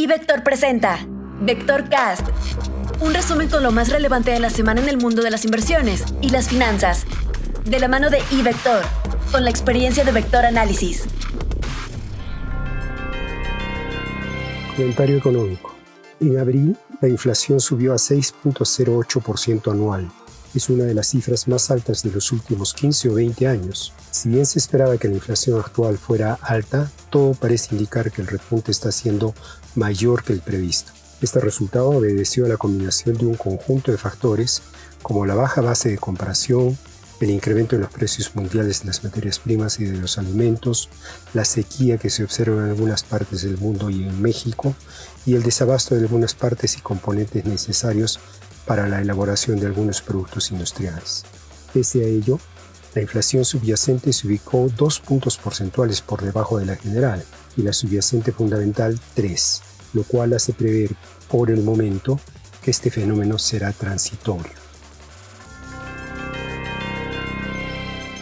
Y Vector presenta Vector Cast, un resumen con lo más relevante de la semana en el mundo de las inversiones y las finanzas, de la mano de iVector, con la experiencia de Vector Análisis. Comentario económico. En abril, la inflación subió a 6.08% anual. Es una de las cifras más altas de los últimos 15 o 20 años. Si bien se esperaba que la inflación actual fuera alta, todo parece indicar que el repunte está siendo mayor que el previsto. Este resultado obedeció a la combinación de un conjunto de factores como la baja base de comparación, el incremento en los precios mundiales de las materias primas y de los alimentos, la sequía que se observa en algunas partes del mundo y en México, y el desabasto de algunas partes y componentes necesarios para la elaboración de algunos productos industriales. Pese a ello, la inflación subyacente se ubicó dos puntos porcentuales por debajo de la general y la subyacente fundamental tres, lo cual hace prever por el momento que este fenómeno será transitorio.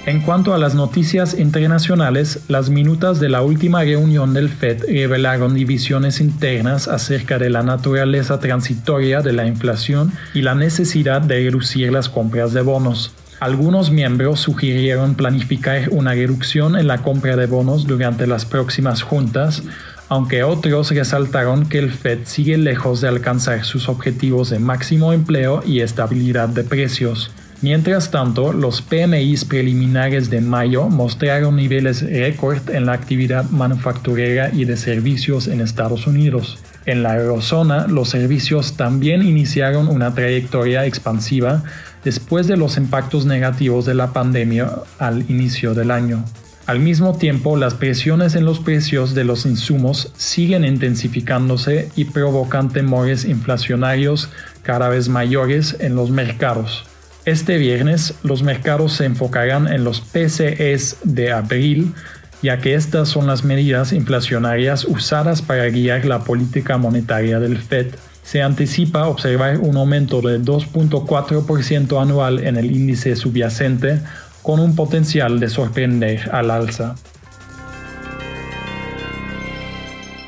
En cuanto a las noticias internacionales, las minutas de la última reunión del FED revelaron divisiones internas acerca de la naturaleza transitoria de la inflación y la necesidad de reducir las compras de bonos. Algunos miembros sugirieron planificar una reducción en la compra de bonos durante las próximas juntas, aunque otros resaltaron que el Fed sigue lejos de alcanzar sus objetivos de máximo empleo y estabilidad de precios. Mientras tanto, los PMIs preliminares de mayo mostraron niveles récord en la actividad manufacturera y de servicios en Estados Unidos. En la eurozona, los servicios también iniciaron una trayectoria expansiva después de los impactos negativos de la pandemia al inicio del año. Al mismo tiempo, las presiones en los precios de los insumos siguen intensificándose y provocan temores inflacionarios cada vez mayores en los mercados. Este viernes los mercados se enfocarán en los PCEs de abril, ya que estas son las medidas inflacionarias usadas para guiar la política monetaria del Fed. Se anticipa observar un aumento de 2.4% anual en el índice subyacente, con un potencial de sorprender al alza.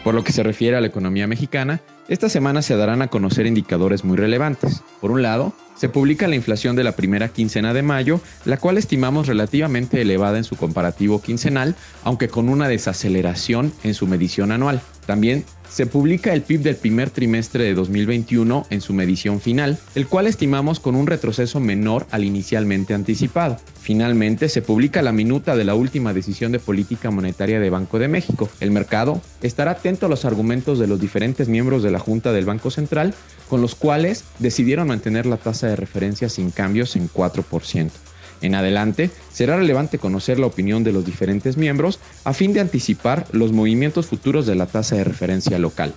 Por lo que se refiere a la economía mexicana, esta semana se darán a conocer indicadores muy relevantes. Por un lado, se publica la inflación de la primera quincena de mayo, la cual estimamos relativamente elevada en su comparativo quincenal, aunque con una desaceleración en su medición anual. También se publica el PIB del primer trimestre de 2021 en su medición final, el cual estimamos con un retroceso menor al inicialmente anticipado. Finalmente, se publica la minuta de la última decisión de política monetaria de Banco de México. El mercado estará atento a los argumentos de los diferentes miembros de la Junta del Banco Central, con los cuales decidieron mantener la tasa de referencia sin cambios en 4%. En adelante, será relevante conocer la opinión de los diferentes miembros a fin de anticipar los movimientos futuros de la tasa de referencia local.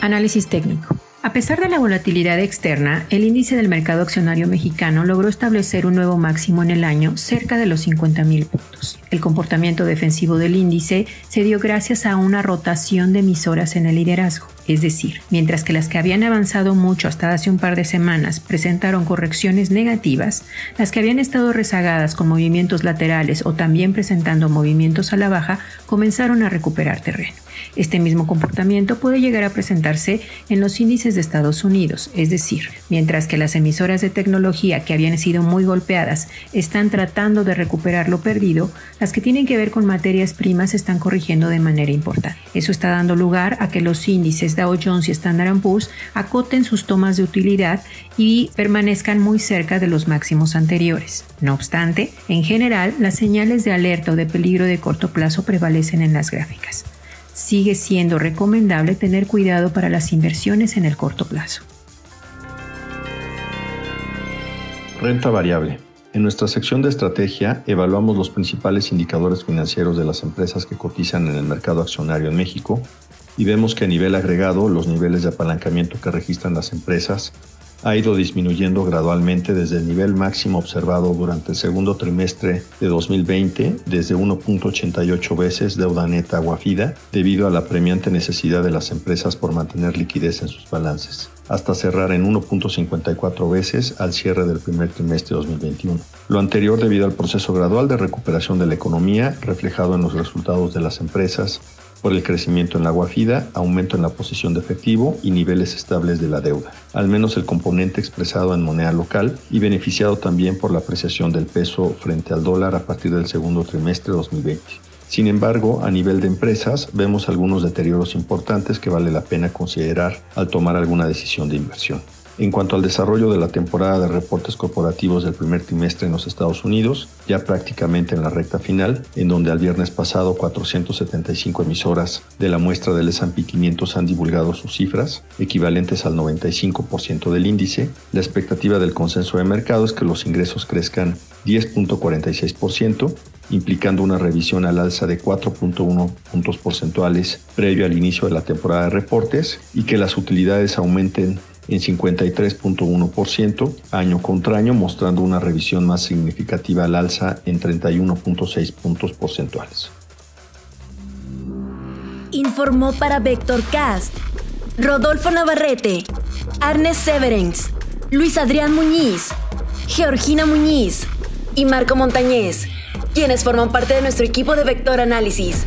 Análisis técnico. A pesar de la volatilidad externa, el índice del mercado accionario mexicano logró establecer un nuevo máximo en el año cerca de los 50.000 puntos. El comportamiento defensivo del índice se dio gracias a una rotación de emisoras en el liderazgo. Es decir, mientras que las que habían avanzado mucho hasta hace un par de semanas presentaron correcciones negativas, las que habían estado rezagadas con movimientos laterales o también presentando movimientos a la baja comenzaron a recuperar terreno. Este mismo comportamiento puede llegar a presentarse en los índices de Estados Unidos, es decir, mientras que las emisoras de tecnología que habían sido muy golpeadas están tratando de recuperar lo perdido, las que tienen que ver con materias primas están corrigiendo de manera importante. Eso está dando lugar a que los índices Dow Jones y Standard Poor's acoten sus tomas de utilidad y permanezcan muy cerca de los máximos anteriores. No obstante, en general, las señales de alerta o de peligro de corto plazo prevalecen en las gráficas sigue siendo recomendable tener cuidado para las inversiones en el corto plazo. Renta variable. En nuestra sección de estrategia evaluamos los principales indicadores financieros de las empresas que cotizan en el mercado accionario en México y vemos que a nivel agregado los niveles de apalancamiento que registran las empresas ha ido disminuyendo gradualmente desde el nivel máximo observado durante el segundo trimestre de 2020, desde 1.88 veces deuda neta guafida, debido a la premiante necesidad de las empresas por mantener liquidez en sus balances, hasta cerrar en 1.54 veces al cierre del primer trimestre de 2021. Lo anterior debido al proceso gradual de recuperación de la economía reflejado en los resultados de las empresas por el crecimiento en la guafida, aumento en la posición de efectivo y niveles estables de la deuda, al menos el componente expresado en moneda local y beneficiado también por la apreciación del peso frente al dólar a partir del segundo trimestre de 2020. Sin embargo, a nivel de empresas, vemos algunos deterioros importantes que vale la pena considerar al tomar alguna decisión de inversión. En cuanto al desarrollo de la temporada de reportes corporativos del primer trimestre en los Estados Unidos, ya prácticamente en la recta final, en donde al viernes pasado 475 emisoras de la muestra del S&P 500 han divulgado sus cifras, equivalentes al 95% del índice, la expectativa del consenso de mercado es que los ingresos crezcan 10.46%, implicando una revisión al alza de 4.1 puntos porcentuales previo al inicio de la temporada de reportes y que las utilidades aumenten en 53.1% año contra año, mostrando una revisión más significativa al alza en 31.6 puntos porcentuales. Informó para Vectorcast Rodolfo Navarrete, Arnes Severens, Luis Adrián Muñiz, Georgina Muñiz y Marco Montañez, quienes forman parte de nuestro equipo de Vector Análisis.